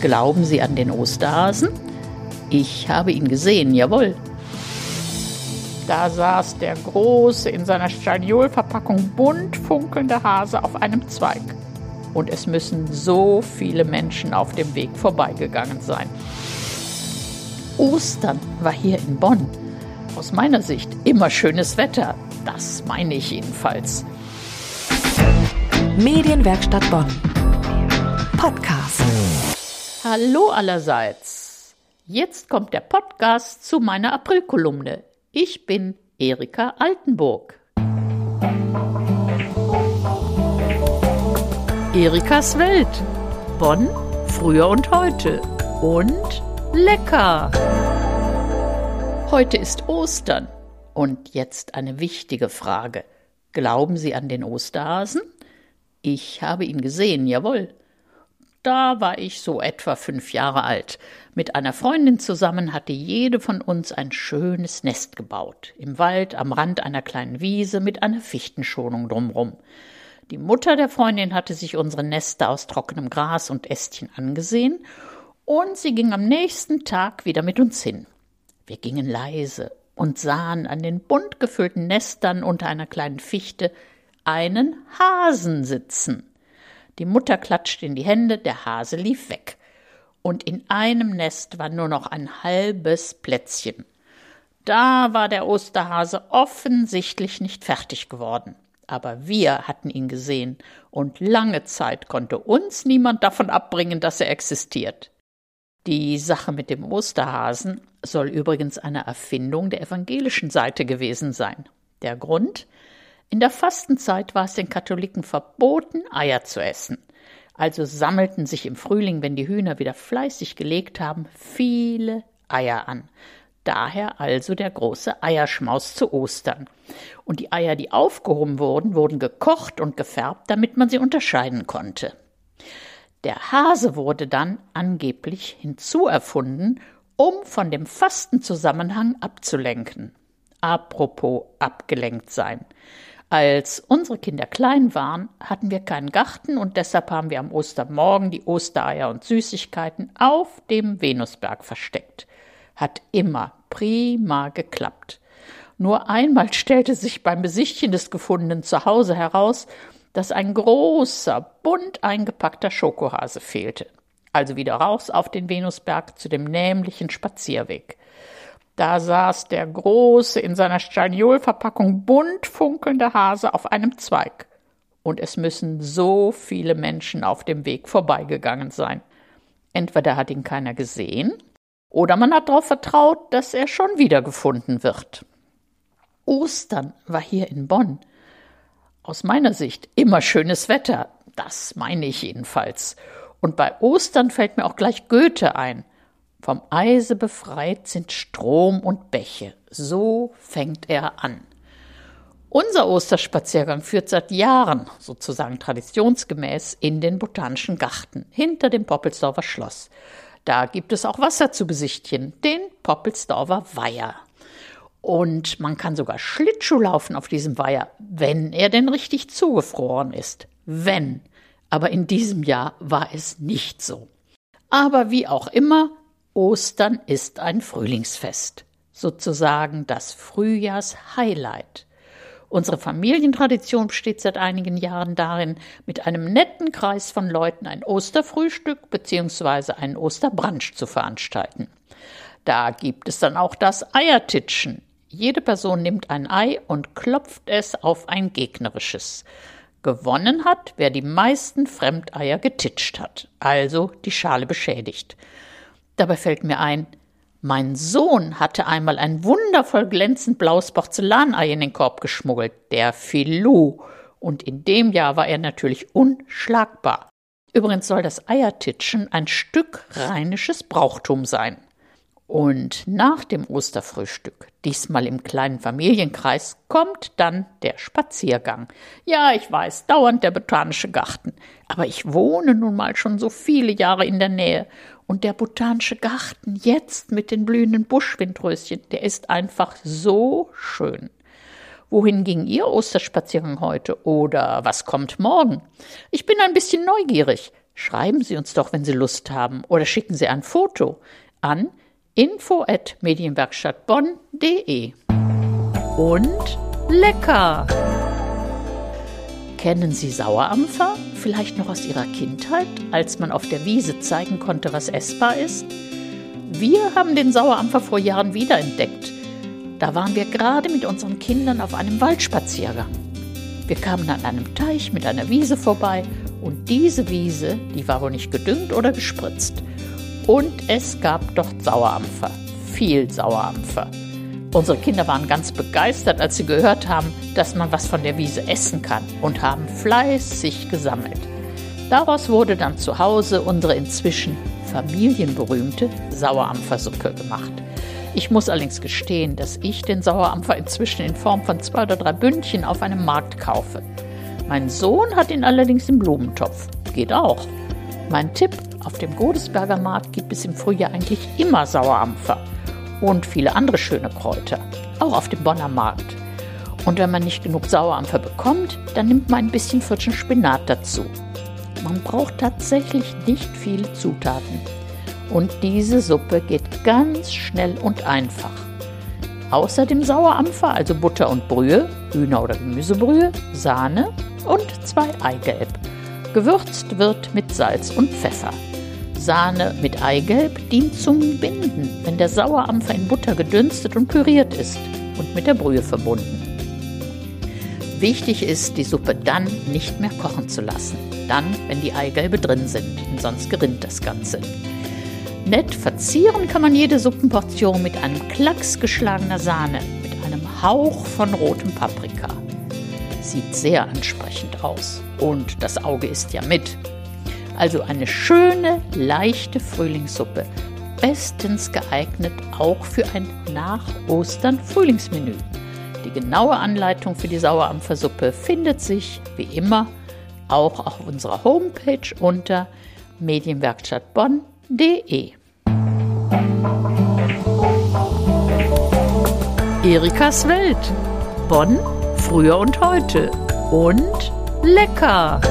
Glauben Sie an den Osterhasen? Ich habe ihn gesehen, jawohl. Da saß der große, in seiner Staniolverpackung bunt funkelnde Hase auf einem Zweig. Und es müssen so viele Menschen auf dem Weg vorbeigegangen sein. Ostern war hier in Bonn. Aus meiner Sicht immer schönes Wetter. Das meine ich jedenfalls. Medienwerkstatt Bonn. Podcast. Hallo allerseits. Jetzt kommt der Podcast zu meiner Aprilkolumne. Ich bin Erika Altenburg. Erikas Welt. Bonn, früher und heute. Und lecker. Heute ist Ostern. Und jetzt eine wichtige Frage. Glauben Sie an den Osterhasen? Ich habe ihn gesehen, jawohl. Da war ich so etwa fünf Jahre alt. Mit einer Freundin zusammen hatte jede von uns ein schönes Nest gebaut. Im Wald, am Rand einer kleinen Wiese mit einer Fichtenschonung drumrum. Die Mutter der Freundin hatte sich unsere Nester aus trockenem Gras und Ästchen angesehen und sie ging am nächsten Tag wieder mit uns hin. Wir gingen leise und sahen an den bunt gefüllten Nestern unter einer kleinen Fichte einen Hasen sitzen. Die Mutter klatschte in die Hände, der Hase lief weg. Und in einem Nest war nur noch ein halbes Plätzchen. Da war der Osterhase offensichtlich nicht fertig geworden. Aber wir hatten ihn gesehen, und lange Zeit konnte uns niemand davon abbringen, dass er existiert. Die Sache mit dem Osterhasen soll übrigens eine Erfindung der evangelischen Seite gewesen sein. Der Grund? In der Fastenzeit war es den Katholiken verboten, Eier zu essen. Also sammelten sich im Frühling, wenn die Hühner wieder fleißig gelegt haben, viele Eier an. Daher also der große Eierschmaus zu Ostern. Und die Eier, die aufgehoben wurden, wurden gekocht und gefärbt, damit man sie unterscheiden konnte. Der Hase wurde dann angeblich hinzuerfunden, um von dem Fastenzusammenhang abzulenken. Apropos abgelenkt sein. Als unsere Kinder klein waren, hatten wir keinen Garten und deshalb haben wir am Ostermorgen die Ostereier und Süßigkeiten auf dem Venusberg versteckt. Hat immer prima geklappt. Nur einmal stellte sich beim Besichtchen des gefundenen Zuhause heraus, dass ein großer, bunt eingepackter Schokohase fehlte. Also wieder raus auf den Venusberg zu dem nämlichen Spazierweg. Da saß der große, in seiner Staniolverpackung bunt funkelnde Hase auf einem Zweig. Und es müssen so viele Menschen auf dem Weg vorbeigegangen sein. Entweder hat ihn keiner gesehen, oder man hat darauf vertraut, dass er schon wiedergefunden wird. Ostern war hier in Bonn. Aus meiner Sicht immer schönes Wetter. Das meine ich jedenfalls. Und bei Ostern fällt mir auch gleich Goethe ein. Vom Eise befreit sind Strom und Bäche. So fängt er an. Unser Osterspaziergang führt seit Jahren, sozusagen traditionsgemäß, in den Botanischen Garten hinter dem Poppelsdorfer Schloss. Da gibt es auch Wasser zu besichtigen, den Poppelsdorfer Weiher. Und man kann sogar Schlittschuh laufen auf diesem Weiher, wenn er denn richtig zugefroren ist. Wenn. Aber in diesem Jahr war es nicht so. Aber wie auch immer, Ostern ist ein Frühlingsfest, sozusagen das Frühjahrshighlight. Unsere Familientradition besteht seit einigen Jahren darin, mit einem netten Kreis von Leuten ein Osterfrühstück bzw. einen Osterbrunch zu veranstalten. Da gibt es dann auch das Eiertitschen. Jede Person nimmt ein Ei und klopft es auf ein gegnerisches. Gewonnen hat, wer die meisten Fremdeier getitscht hat, also die Schale beschädigt. Dabei fällt mir ein, mein Sohn hatte einmal ein wundervoll glänzend blaues Porzellanei in den Korb geschmuggelt, der Filou, und in dem Jahr war er natürlich unschlagbar. Übrigens soll das Eiertitschen ein Stück rheinisches Brauchtum sein. Und nach dem Osterfrühstück, diesmal im kleinen Familienkreis, kommt dann der Spaziergang. Ja, ich weiß, dauernd der botanische Garten. Aber ich wohne nun mal schon so viele Jahre in der Nähe. Und der botanische Garten jetzt mit den blühenden Buschwindröschen, der ist einfach so schön. Wohin ging Ihr Osterspaziergang heute? Oder was kommt morgen? Ich bin ein bisschen neugierig. Schreiben Sie uns doch, wenn Sie Lust haben, oder schicken Sie ein Foto an info@medienwerkstattbonn.de. Und lecker! Kennen Sie Sauerampfer? Vielleicht noch aus Ihrer Kindheit, als man auf der Wiese zeigen konnte, was essbar ist? Wir haben den Sauerampfer vor Jahren wiederentdeckt. Da waren wir gerade mit unseren Kindern auf einem Waldspaziergang. Wir kamen an einem Teich mit einer Wiese vorbei und diese Wiese, die war wohl nicht gedüngt oder gespritzt. Und es gab dort Sauerampfer, viel Sauerampfer. Unsere Kinder waren ganz begeistert, als sie gehört haben, dass man was von der Wiese essen kann und haben fleißig gesammelt. Daraus wurde dann zu Hause unsere inzwischen familienberühmte Sauerampfersuppe gemacht. Ich muss allerdings gestehen, dass ich den Sauerampfer inzwischen in Form von zwei oder drei Bündchen auf einem Markt kaufe. Mein Sohn hat ihn allerdings im Blumentopf. Geht auch. Mein Tipp, auf dem Godesberger Markt gibt es im Frühjahr eigentlich immer Sauerampfer und viele andere schöne Kräuter, auch auf dem Bonner Markt. Und wenn man nicht genug Sauerampfer bekommt, dann nimmt man ein bisschen frischen Spinat dazu. Man braucht tatsächlich nicht viele Zutaten. Und diese Suppe geht ganz schnell und einfach. Außer dem Sauerampfer, also Butter und Brühe, Hühner- oder Gemüsebrühe, Sahne und zwei Eigelb. Gewürzt wird mit Salz und Pfeffer. Sahne mit Eigelb dient zum Binden, wenn der Sauerampfer in Butter gedünstet und püriert ist und mit der Brühe verbunden. Wichtig ist, die Suppe dann nicht mehr kochen zu lassen. Dann, wenn die Eigelbe drin sind, sonst gerinnt das Ganze. Nett verzieren kann man jede Suppenportion mit einem Klacks geschlagener Sahne, mit einem Hauch von rotem Paprika. Sieht sehr ansprechend aus und das Auge isst ja mit. Also eine schöne, leichte Frühlingssuppe. Bestens geeignet auch für ein Nach-Ostern-Frühlingsmenü. Die genaue Anleitung für die Sauerampfersuppe findet sich, wie immer, auch auf unserer Homepage unter medienwerkstattbonn.de. Erikas Welt. Bonn, früher und heute. Und lecker!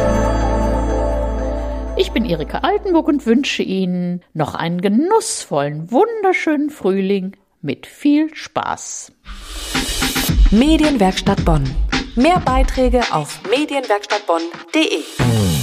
Ich bin Erika Altenburg und wünsche Ihnen noch einen genussvollen, wunderschönen Frühling mit viel Spaß. Medienwerkstatt Bonn. Mehr Beiträge auf medienwerkstattbonn.de.